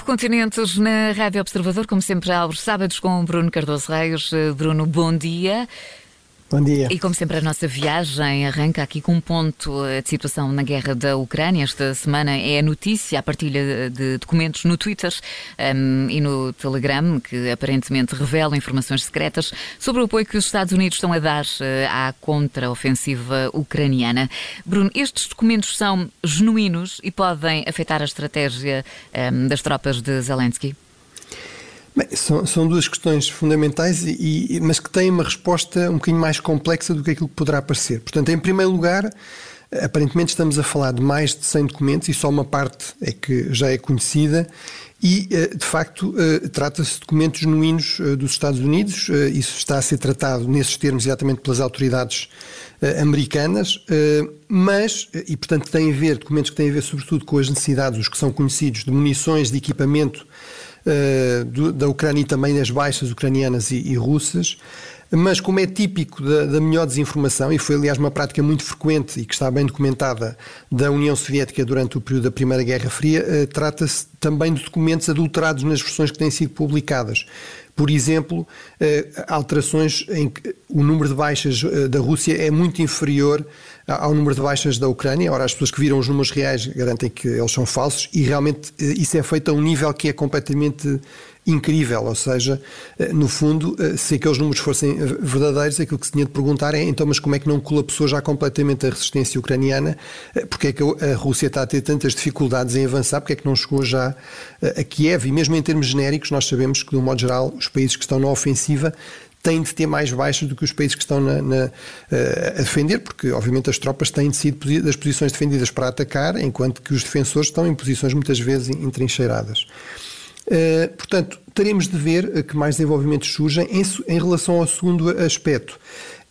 Cinco continentes na Rádio Observador, como sempre, aos sábados com Bruno Cardoso Reis. Bruno, bom dia. Bom dia. E como sempre, a nossa viagem arranca aqui com um ponto de situação na guerra da Ucrânia. Esta semana é a notícia, a partilha de documentos no Twitter um, e no Telegram, que aparentemente revelam informações secretas sobre o apoio que os Estados Unidos estão a dar uh, à contra-ofensiva ucraniana. Bruno, estes documentos são genuínos e podem afetar a estratégia um, das tropas de Zelensky? Bem, são, são, duas questões fundamentais, e, e, mas que têm uma resposta um bocadinho mais complexa do que aquilo que poderá parecer. Portanto, em primeiro lugar, aparentemente estamos a falar de mais de 100 documentos e só uma parte é que já é conhecida. E, eh, de facto, eh, trata-se de documentos genuínos eh, dos Estados Unidos. Isso está a ser tratado nesses termos exatamente pelas autoridades americanas, mas, e portanto tem a ver, documentos que têm a ver sobretudo com as necessidades, os que são conhecidos, de munições, de equipamento uh, do, da Ucrânia e também das baixas ucranianas e, e russas. Mas, como é típico da, da, melhor desinformação, e foi aliás uma prática muito frequente e que está bem documentada da União Soviética durante o período da Primeira Guerra Fria, uh, trata-se também de documentos adulterados nas versões que têm sido publicadas. Por exemplo, uh, alterações em que o número de baixas da Rússia é muito inferior ao número de baixas da Ucrânia. Ora, as pessoas que viram os números reais garantem que eles são falsos e realmente eh, isso é feito a um nível que é completamente incrível, ou seja, eh, no fundo, eh, se aqueles números fossem verdadeiros, aquilo que se tinha de perguntar é então, mas como é que não colapsou já completamente a resistência ucraniana? Porque é que a Rússia está a ter tantas dificuldades em avançar? Porque é que não chegou já a Kiev? E mesmo em termos genéricos, nós sabemos que, de um modo geral, os países que estão na ofensiva têm de ter mais baixas do que os países que estão na, na, eh, a defender, porque obviamente as tropas têm de ser das posições defendidas para atacar, enquanto que os defensores estão em posições muitas vezes entrincheiradas. Uh, portanto, teremos de ver que mais desenvolvimentos surgem em, em relação ao segundo aspecto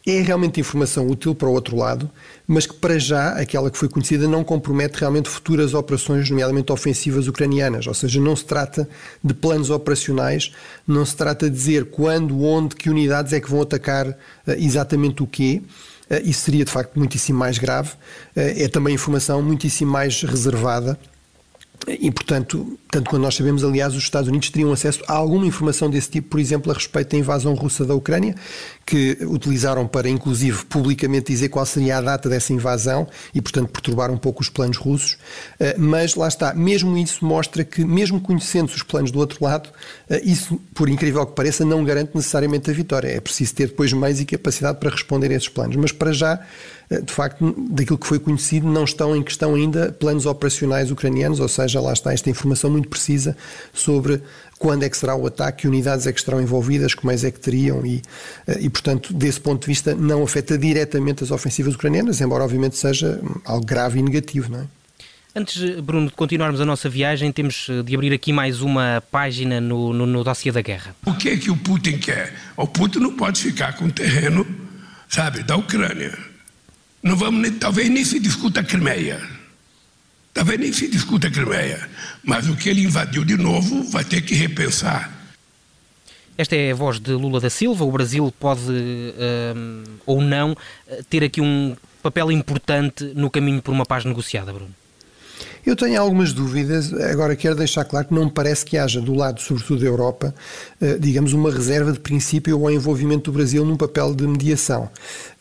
é realmente informação útil para o outro lado, mas que para já, aquela que foi conhecida, não compromete realmente futuras operações, nomeadamente ofensivas ucranianas. Ou seja, não se trata de planos operacionais, não se trata de dizer quando, onde, que unidades é que vão atacar uh, exatamente o quê. Uh, isso seria de facto muitíssimo mais grave. Uh, é também informação muitíssimo mais reservada e, portanto, tanto quando nós sabemos, aliás, os Estados Unidos teriam acesso a alguma informação desse tipo, por exemplo, a respeito da invasão russa da Ucrânia, que utilizaram para, inclusive, publicamente dizer qual seria a data dessa invasão e, portanto, perturbar um pouco os planos russos. Eh, mas lá está, mesmo isso mostra que, mesmo conhecendo os planos do outro lado, eh, isso, por incrível que pareça, não garante necessariamente a vitória. É preciso ter depois meios e capacidade para responder a esses planos. Mas, para já, eh, de facto, daquilo que foi conhecido, não estão em questão ainda planos operacionais ucranianos, ou seja, lá está esta informação muito precisa sobre quando é que será o ataque, que unidades é que estarão envolvidas, como é que teriam e, eh, e, portanto, desse ponto de vista, não afeta diretamente as ofensivas ucranianas, embora obviamente seja algo grave e negativo, não é? Antes, Bruno, de continuarmos a nossa viagem, temos eh, de abrir aqui mais uma página no, no, no dossiê da guerra. O que é que o Putin quer? O Putin não pode ficar com o terreno, sabe, da Ucrânia. Não vamos, nem, talvez nem se discuta a Crimeia. Talvez nem se discuta a Crimeia. Mas o que ele invadiu de novo vai ter que repensar. Esta é a voz de Lula da Silva. O Brasil pode, um, ou não, ter aqui um papel importante no caminho por uma paz negociada, Bruno. Eu tenho algumas dúvidas. Agora, quero deixar claro que não me parece que haja, do lado, sobretudo da Europa, eh, digamos, uma reserva de princípio ao envolvimento do Brasil num papel de mediação.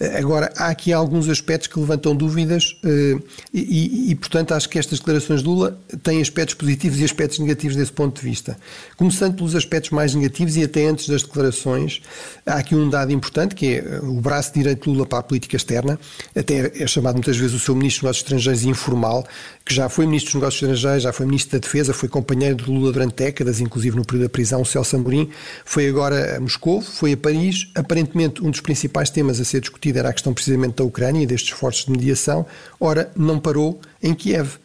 Eh, agora, há aqui alguns aspectos que levantam dúvidas eh, e, e, portanto, acho que estas declarações de Lula têm aspectos positivos e aspectos negativos desse ponto de vista. Começando pelos aspectos mais negativos e até antes das declarações, há aqui um dado importante que é o braço direito de Lula para a política externa, até é chamado muitas vezes o seu ministro dos Negócios Estrangeiros informal, que já foi ministro dos Negócios Estrangeiros, já foi ministro da Defesa, foi companheiro de Lula durante décadas, inclusive no período da prisão, o Celso Amorim, foi agora a Moscou, foi a Paris. Aparentemente, um dos principais temas a ser discutido era a questão precisamente da Ucrânia e destes esforços de mediação. Ora, não parou em Kiev.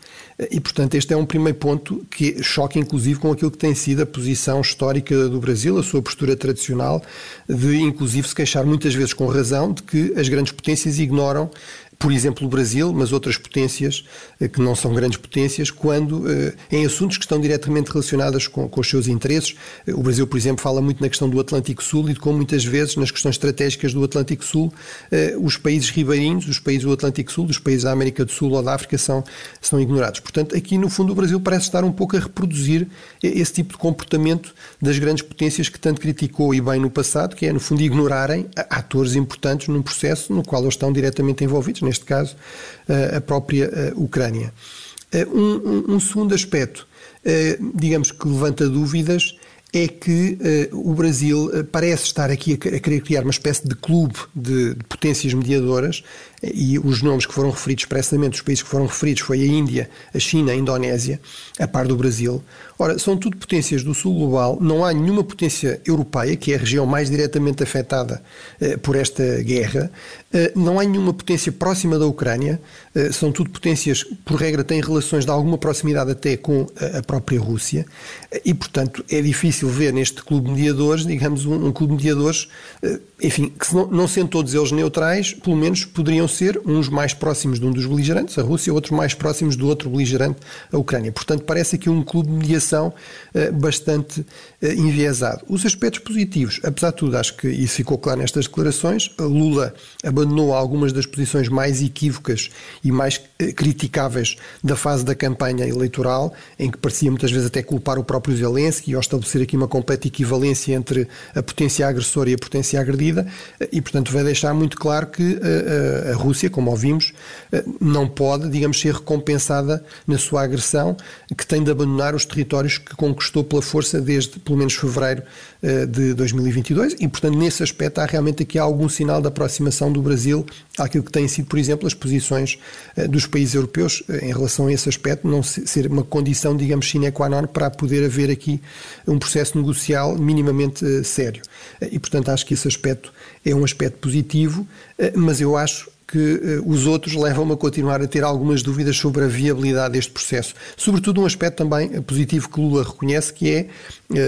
E, portanto, este é um primeiro ponto que choca, inclusive, com aquilo que tem sido a posição histórica do Brasil, a sua postura tradicional, de, inclusive, se queixar muitas vezes com razão de que as grandes potências ignoram por exemplo, o Brasil, mas outras potências eh, que não são grandes potências, quando eh, em assuntos que estão diretamente relacionados com, com os seus interesses. O Brasil, por exemplo, fala muito na questão do Atlântico Sul e de como muitas vezes nas questões estratégicas do Atlântico Sul, os países ribeirinhos, os países do Atlântico Sul, os países da América do Sul ou da África são, são ignorados. Portanto, aqui no fundo o Brasil parece estar um pouco a reproduzir esse tipo de comportamento das grandes potências que tanto criticou e bem no passado, que é no fundo ignorarem atores importantes num processo no qual eles estão diretamente envolvidos, neste caso a própria Ucrânia. Um, um, segundo aspecto, digamos que levanta dúvidas, é que o Brasil parece estar aqui a, a, querer criar uma espécie de clube de, de potências mediadoras e os nomes que foram referidos expressamente, os países que foram referidos foi a Índia, a China, a Indonésia, a par do Brasil. Ora, são tudo potências do sul global, não há nenhuma potência europeia, que é a região mais diretamente afetada eh, por esta guerra, eh, não há nenhuma potência próxima da Ucrânia, eh, são tudo potências, por regra, têm relações de alguma proximidade até com a, a própria Rússia, e, portanto, é difícil ver neste clube de mediadores, digamos, um, um clube de mediadores, eh, enfim, que não, não sendo todos eles neutrais, pelo menos poderiam ser uns mais próximos de um dos beligerantes, a Rússia, outros mais próximos do outro beligerante, a Ucrânia. Portanto, parece aqui um clube de mediação uh, bastante uh, enviesado. Os aspectos positivos, apesar de tudo, acho que isso ficou claro nestas declarações, Lula abandonou algumas das posições mais equívocas e mais uh, criticáveis da fase da campanha eleitoral, em que parecia muitas vezes até culpar o próprio Zelensky, ao estabelecer aqui uma completa equivalência entre a potência agressora e a potência agredida, e, portanto, vai deixar muito claro que a Rússia, como ouvimos, eh, não pode, digamos, ser recompensada na sua agressão, que tem de abandonar os territórios que conquistou pela força desde pelo menos fevereiro de 2022 e, portanto, nesse aspecto há realmente aqui algum sinal de aproximação do Brasil àquilo que têm sido, por exemplo, as posições eh, dos países europeus em relação a esse aspecto, não ser uma condição, digamos, sine qua non para poder haver aqui um processo negocial minimamente sério. E, portanto, acho que esse aspecto é um aspecto positivo, mas eu acho que os outros levam-me a continuar a ter algumas dúvidas sobre a viabilidade deste processo. Sobretudo um aspecto também eh, positivo que Lula reconhece, que é,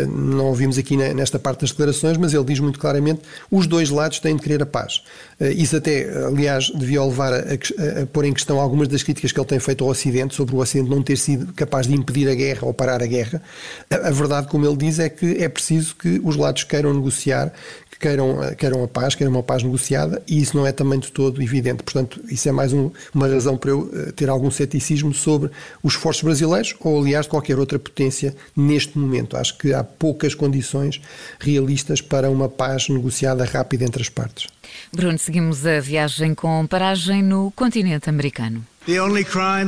não ouvimos aqui na, nesta parte das declarações, mas ele diz muito claramente, os dois lados têm de querer a paz. Uh, isso até, aliás, devia levar a, a, a, pôr em questão algumas das críticas que ele tem feito ao Ocidente, sobre o Ocidente não ter sido capaz de impedir a guerra ou parar a guerra. A, a verdade, como ele diz, é que é preciso que os lados queiram negociar, que queiram, queiram a paz, queiram uma paz negociada, e isso não é também de todo evidente. Portanto, isso é mais um, uma razão para eu eh, ter algum ceticismo sobre os esforços brasileiros ou, aliás, de qualquer outra potência neste momento. Acho que há poucas condições realistas para uma paz negociada rápida entre as partes. Bruno, seguimos a viagem com paragem no continente americano.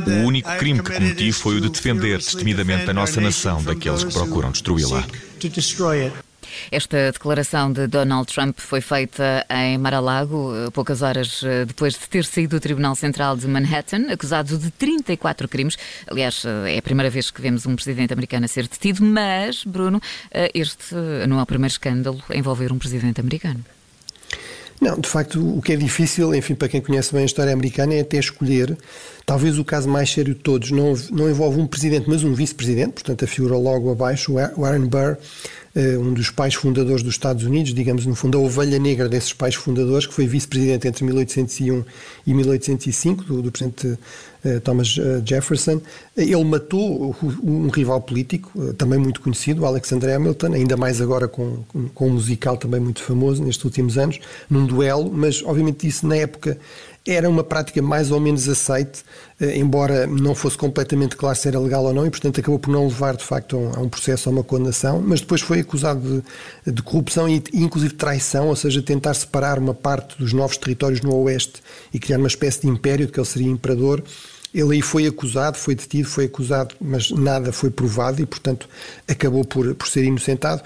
O único crime que cometi foi o de defender destemidamente a nossa nação daqueles que procuram destruí-la. Esta declaração de Donald Trump foi feita em Mar-a-Lago, eh, poucas horas eh, depois de ter saído do Tribunal Central de Manhattan, acusado de 34 crimes. Aliás, eh, é a primeira vez que vemos um presidente americano a ser detido, mas, Bruno, este não é o primeiro escândalo a envolver um presidente americano. Não, de facto, o que é difícil, enfim, para quem conhece bem a história americana, é até escolher. Talvez o caso mais sério de todos não, não envolve um presidente, mas um vice-presidente, portanto, a figura logo abaixo, Warren Burr, um dos pais fundadores dos Estados Unidos, digamos, no fundo, a ovelha negra desses pais fundadores, que foi vice-presidente entre 1801 e 1805, do, do presidente eh, Thomas eh, Jefferson. Ele matou um rival político, também muito conhecido, Alexander Hamilton, ainda mais agora com, com um musical também muito famoso nestes últimos anos, num duelo, mas obviamente isso na época era uma prática mais ou menos aceite, eh, embora não fosse completamente claro se era legal ou não, e portanto acabou por não levar de facto a um processo, a uma condenação, mas depois foi acusado de, de corrupção e inclusive traição, ou seja, tentar separar uma parte dos novos territórios no Oeste e criar uma espécie de império, de que ele seria imperador. Ele aí foi acusado, foi detido, foi acusado, mas nada foi provado e, portanto, acabou por, por ser inocentado.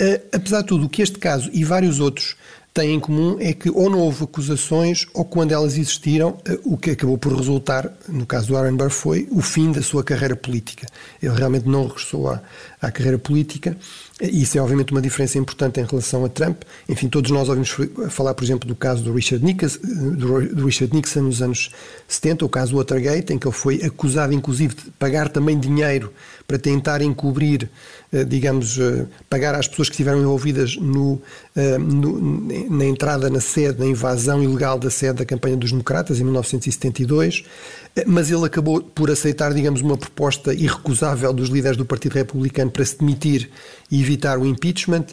Uh, apesar de tudo, o que este caso e vários outros têm em comum é que ou não houve acusações ou quando elas existiram, eh, o que acabou por resultar, no caso do Aaron Burr, foi o fim da sua carreira política. Ele realmente não regressou à, à carreira política. Isso é obviamente uma diferença importante em relação a Trump. Enfim, todos nós ouvimos falar, por exemplo, do caso do Richard Nixon, do Richard Nixon nos anos 70, o caso Watergate, em que ele foi acusado inclusive de pagar também dinheiro para tentar encobrir digamos, pagar às pessoas que estiveram envolvidas no, no, na entrada na sede, na invasão ilegal da sede da campanha dos democratas em 1972, mas ele acabou por aceitar, digamos, uma proposta irrecusável dos líderes do Partido Republicano para se demitir e evitar o impeachment.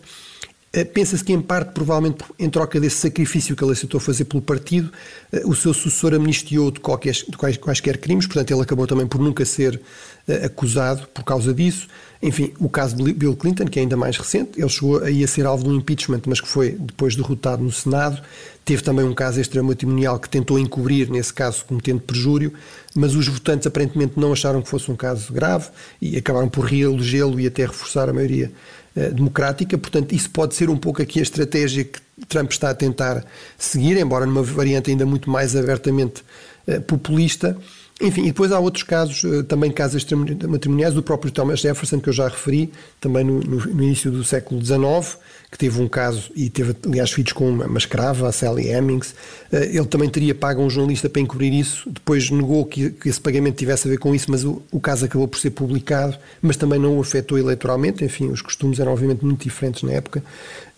Eh, pensa-se que, em parte, provavelmente em troca desse sacrifício que ele aceitou fazer pelo partido, eh, o seu sucessor amnistiou de, qualquer, de quaisquer crimes, portanto, ele acabou também por nunca ser eh, acusado por causa disso. Enfim, o caso de Bill Clinton, que é ainda mais recente, ele chegou aí a ser alvo de um impeachment, mas que foi depois derrotado no Senado. Teve também um caso extramatrimonial que tentou encobrir, nesse caso, cometendo perjúrio, mas os votantes aparentemente não acharam que fosse um caso grave e acabaram por reelegê-lo e até reforçar a maioria democrática, portanto, isso pode ser um pouco aqui a estratégia que Trump está a tentar seguir, embora numa variante ainda muito mais abertamente eh, populista. Enfim, e depois há outros casos, eh, também casos matrimoniais, do próprio Thomas Jefferson, que eu já referi, também no, no, início do século XIX, que teve um caso e teve, aliás, filhos com uma, uma escrava, a Sally Hemings. Eh, ele também teria pago a um jornalista para encobrir isso, depois negou que, que esse pagamento tivesse a ver com isso, mas o, o, caso acabou por ser publicado, mas também não o afetou eleitoralmente. Enfim, os costumes eram, obviamente, muito diferentes na época.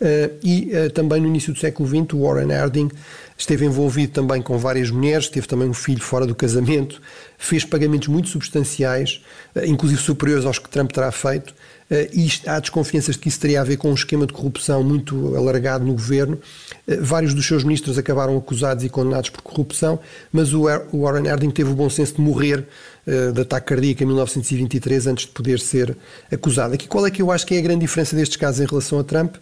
Eh, e também no início do século XX, o Warren Harding esteve envolvido também com várias mulheres, teve também um filho fora do casamento, fez pagamentos muito substanciais, eh, inclusive superiores aos que Trump terá feito, eh, e há desconfianças de que isso teria a ver com um esquema de corrupção muito alargado no governo. Eh, vários dos seus ministros acabaram acusados e condenados por corrupção, mas o Warren Harding teve o bom senso de morrer de ataque cardíaco em 1923 antes de poder ser acusado. Aqui qual é que eu acho que é a grande diferença destes casos em relação a Trump?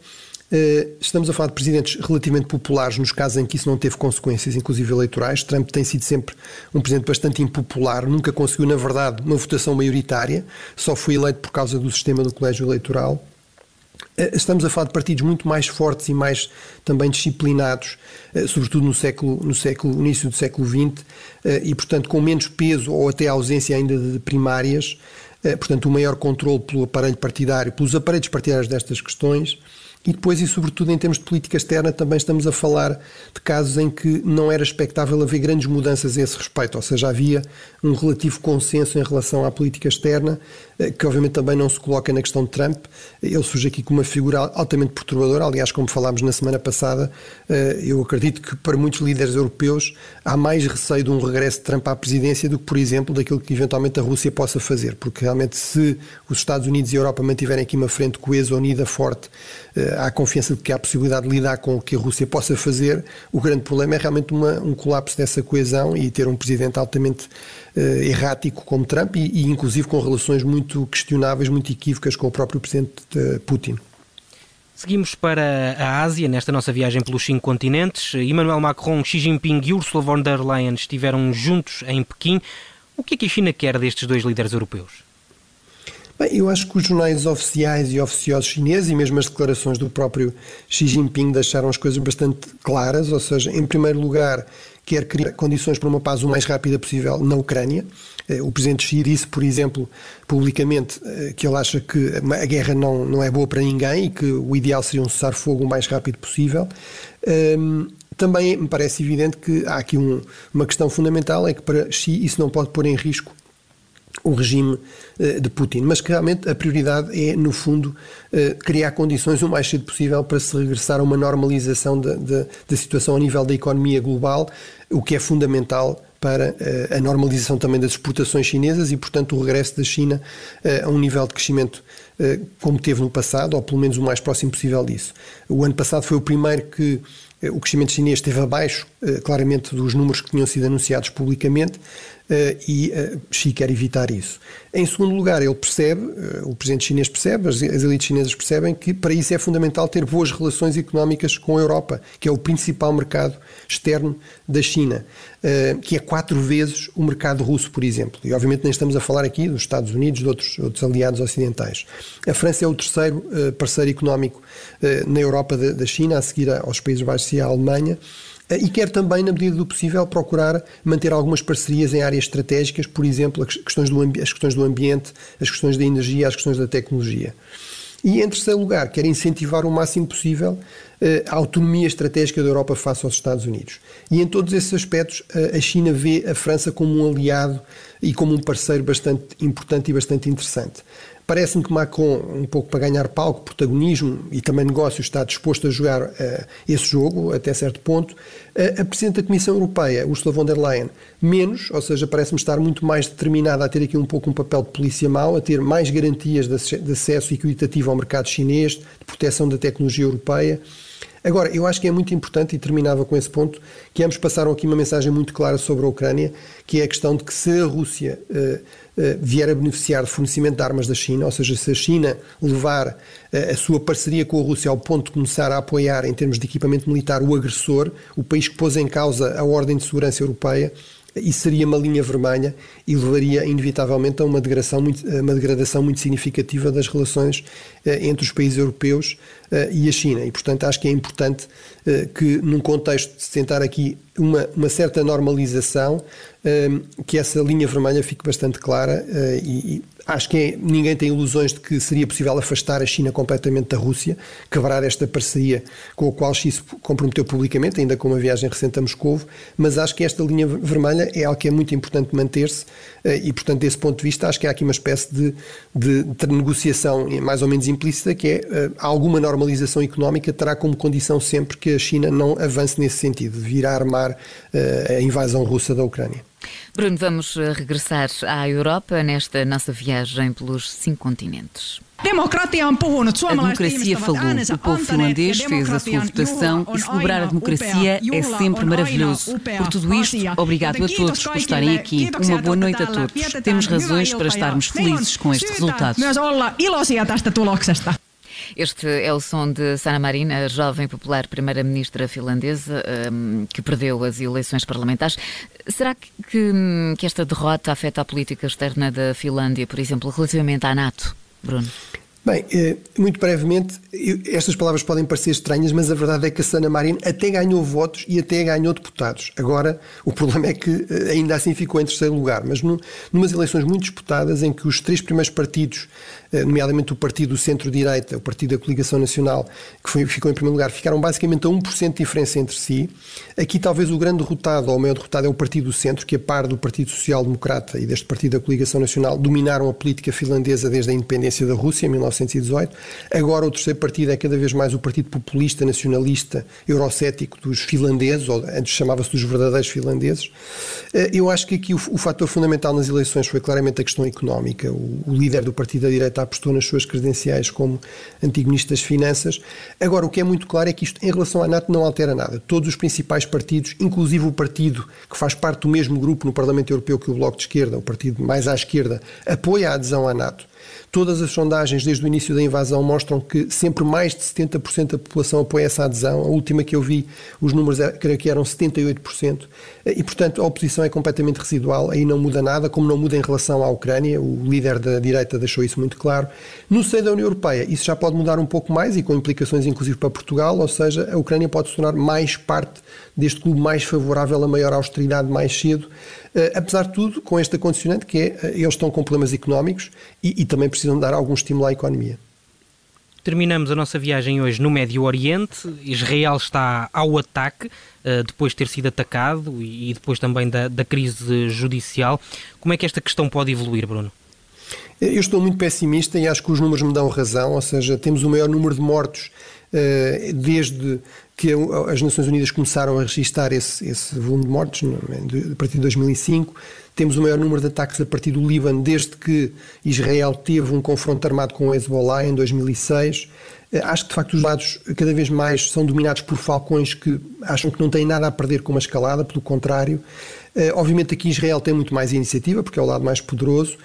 Eh, estamos a falar de presidentes relativamente populares, nos casos em que isso não teve consequências, inclusive eleitorais. Trump tem sido sempre um presidente bastante impopular, nunca conseguiu, na verdade, uma votação maioritária, só foi eleito por causa do sistema do colégio eleitoral. Eh, estamos a falar de partidos muito mais fortes e mais também disciplinados, eh, sobretudo no século, no século início do século XX, e portanto com menos peso ou até ausência ainda de primárias, portanto o um maior controle pelo aparelho partidário, pelos aparelhos partidários destas questões. E depois, e sobretudo em termos de política externa, também estamos a falar de casos em que não era expectável haver grandes mudanças a esse respeito, ou seja, havia um relativo consenso em relação à política externa, que obviamente também não se coloca na questão de Trump. Ele surge aqui como uma figura altamente perturbadora, aliás, como falámos na semana passada, eh, eu acredito que para muitos líderes europeus há mais receio de um regresso de Trump à presidência do que, por exemplo, daquilo que eventualmente a Rússia possa fazer, porque realmente se os Estados Unidos e a Europa mantiverem aqui uma frente coesa, unida, forte, eh, há confiança de que há possibilidade de lidar com o que a Rússia possa fazer. O grande problema é realmente uma, um colapso dessa coesão e ter um presidente altamente errático como Trump e, e, inclusive, com relações muito questionáveis, muito equívocas com o próprio presidente uh, Putin. Seguimos para a Ásia, nesta nossa viagem pelos cinco continentes. Emmanuel Macron, Xi Jinping e Ursula von der Leyen estiveram juntos em Pequim. O que é que a China quer destes dois líderes europeus? Bem, eu acho que os jornais oficiais e oficiosos chineses e mesmo as declarações do próprio Xi Jinping deixaram as coisas bastante claras, ou seja, em primeiro lugar, quer criar condições para uma paz o mais rápida possível na Ucrânia. Eh, o presidente Xi disse, por exemplo, publicamente, eh, que ele acha que a guerra não, não é boa para ninguém e que o ideal seria um cessar-fogo o mais rápido possível. Ehm, também me parece evidente que há aqui um, uma questão fundamental, é que para Xi isso não pode pôr em risco o regime eh, de Putin, mas que realmente a prioridade é, no fundo, eh, criar condições o mais cedo possível para se regressar a uma normalização da, situação a nível da economia global, o que é fundamental para eh, a normalização também das exportações chinesas e, portanto, o regresso da China a um nível de crescimento como teve no passado, ou pelo menos o mais próximo possível disso. O ano passado foi o primeiro que o crescimento chinês esteve abaixo, claramente, dos números que tinham sido anunciados publicamente, e eh, Xi quer evitar isso. Em segundo lugar, ele percebe, eh, o presidente chinês percebe, as elites chinesas percebem que para isso é fundamental ter boas relações económicas com a Europa, que é o principal mercado externo da China, que é quatro vezes o mercado russo, por exemplo. E obviamente nem estamos a falar aqui dos Estados Unidos, de outros, outros aliados ocidentais. A França é o terceiro parceiro económico na Europa da China, a seguir aos Países Baixos e à Alemanha. Eh, e quer também, na medida do possível, procurar manter algumas parcerias em áreas estratégicas, por exemplo, as questões do, as questões do ambiente, as questões da energia, as questões da tecnologia. E, em terceiro lugar, quer incentivar o máximo possível eh, a autonomia estratégica da Europa face aos Estados Unidos. E, em todos esses aspectos, a China vê a França como um aliado e como um parceiro bastante importante e bastante interessante. Parece-me que Macron, um pouco para ganhar palco, protagonismo e também negócio, está disposto a jogar uh, esse jogo até certo ponto. Uh, a Presidente da Comissão Europeia, Ursula von der Leyen, menos, ou seja, parece-me estar muito mais determinada a ter aqui um pouco um papel de polícia mau, a ter mais garantias de, acesso equitativo ao mercado chinês, de proteção da tecnologia europeia. Agora, eu acho que é muito importante, e terminava com esse ponto, que ambos passaram aqui uma mensagem muito clara sobre a Ucrânia, que é a questão de que se a Rússia uh, uh, vier a beneficiar de fornecimento de armas da China, ou seja, se a China levar uh, a sua parceria com a Rússia ao ponto de começar a apoiar, em termos de equipamento militar, o agressor, o país que pôs em causa a ordem de segurança europeia, isso seria uma linha vermelha e levaria inevitavelmente a uma degradação muito, uma degradação muito significativa das relações eh, entre os países europeus eh, e a China. E, portanto, acho que é importante eh, que, num contexto de tentar aqui uma, uma certa normalização, que essa linha vermelha fique bastante clara e, e acho que é, ninguém tem ilusões de que seria possível afastar a China completamente da Rússia, quebrar esta parceria com a qual Xi se comprometeu publicamente, ainda com uma viagem recente a Moscou, mas acho que esta linha vermelha é algo que é muito importante manter-se e, portanto, desse ponto de vista, acho que há aqui uma espécie de, de, de negociação mais ou menos implícita, que é uh, alguma normalização económica terá como condição sempre que a China não avance nesse sentido, de vir a armar a invasão russa da Ucrânia. Bruno, vamos eh, regressar à Europa nesta nossa viagem pelos cinco continentes. A democracia falou. O povo finlandês fez a sua votação e celebrar a democracia é sempre maravilhoso. Por tudo isto, obrigado a todos por estarem aqui. Uma boa noite a todos. Temos razões para estarmos felizes com este resultado. Este é o som de Sana Marina, a jovem popular primeira-ministra finlandesa hum, que perdeu as eleições parlamentares. Será que, que esta derrota afeta a política externa da Finlândia, por exemplo, relativamente à NATO, Bruno? Bem, eh, muito brevemente, estas palavras podem parecer estranhas, mas a verdade é que a Sana Marina até ganhou votos e até ganhou deputados. Agora, o problema é que eh, ainda assim ficou em terceiro lugar, mas numas eleições muito disputadas em que os três primeiros partidos eh, nomeadamente o partido centro-direita, o partido da Coligação Nacional, que foi, ficou em primeiro lugar, ficaram basicamente a 1% de diferença entre si. Aqui talvez o grande derrotado, ou o maior derrotado, é o Partido do Centro, que a par do Partido Social Democrata e deste partido da Coligação Nacional, dominaram a política finlandesa desde a independência da Rússia, em 1918. Agora o terceiro partido é cada vez mais o Partido Populista, Nacionalista, Eurocético dos finlandeses, ou antes chamava-se dos verdadeiros finlandeses. Eh, eu acho que aqui o, o fator fundamental nas eleições foi claramente a questão económica. O, o líder do Partido da Direita apostou nas suas credenciais como antigo Ministro das Finanças. Agora, o que é muito claro é que isto, em relação à NATO, não altera nada. Todos os principais partidos, inclusive o partido que faz parte do mesmo grupo no Parlamento Europeu que o Bloco de Esquerda, o partido mais à esquerda, apoia a adesão à NATO. Todas as sondagens desde o início da invasão mostram que sempre mais de 70% da população apoia essa adesão. A última que eu vi, os números é, creio que eram 78%. E, portanto, a oposição é completamente residual, aí não muda nada, como não muda em relação à Ucrânia. O líder da direita deixou isso muito claro. No seio da União Europeia, isso já pode mudar um pouco mais e com implicações inclusive para Portugal, ou seja, a Ucrânia pode se tornar mais parte deste clube mais favorável a maior austeridade mais cedo. Uh, apesar de tudo, com este condicionante que é, uh, eles estão com problemas económicos e, e também precisam dar algum estímulo à economia. Terminamos a nossa viagem hoje no Médio Oriente. Israel está ao ataque, uh, depois de ter sido atacado e, depois também da, da crise judicial. Como é que esta questão pode evoluir, Bruno? Eu estou muito pessimista e acho que os números me dão razão, ou seja, temos o maior número de mortos desde que as Nações Unidas começaram a registrar esse, esse volume de mortes a partir de 2005. Temos o maior número de ataques a partir do Líbano desde que Israel teve um confronto armado com o Hezbollah em 2006. Eh, acho que, de facto, os lados cada vez mais são dominados por falcões que acham que não têm nada a perder com uma escalada, pelo contrário. Eh, obviamente, aqui Israel tem muito mais iniciativa, porque é o lado mais poderoso,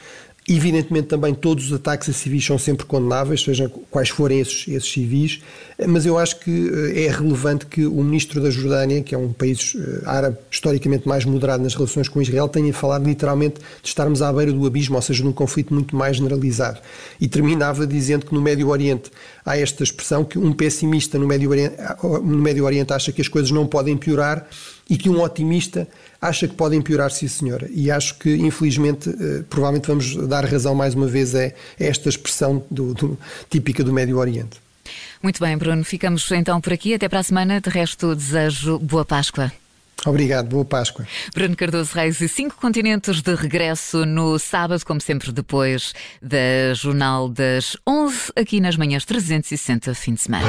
Evidentemente, também todos os ataques a civis são sempre condenáveis, sejam quais forem esses, esses civis, mas eu acho que eh, é relevante que o ministro da Jordânia, que é um país eh, árabe historicamente mais moderado nas relações com Israel, tenha falado literalmente de estarmos à beira do abismo, ou seja, num conflito muito mais generalizado. E terminava dizendo que no Médio Oriente há esta expressão que um pessimista no Médio Oriente, no Médio Oriente acha que as coisas não podem piorar e que um otimista acha que podem piorar, sim senhora. E acho que, infelizmente, eh, provavelmente vamos dar razão mais uma vez a, esta expressão do, do, típica do Médio Oriente. Muito bem, Bruno. Ficamos então por aqui. Até para a semana. De resto, desejo boa Páscoa. Obrigado, boa Páscoa. Bruno Cardoso Reis e cinco continentes de regresso no sábado, como sempre, depois da Jornal das 11, aqui nas manhãs 360, fim de semana.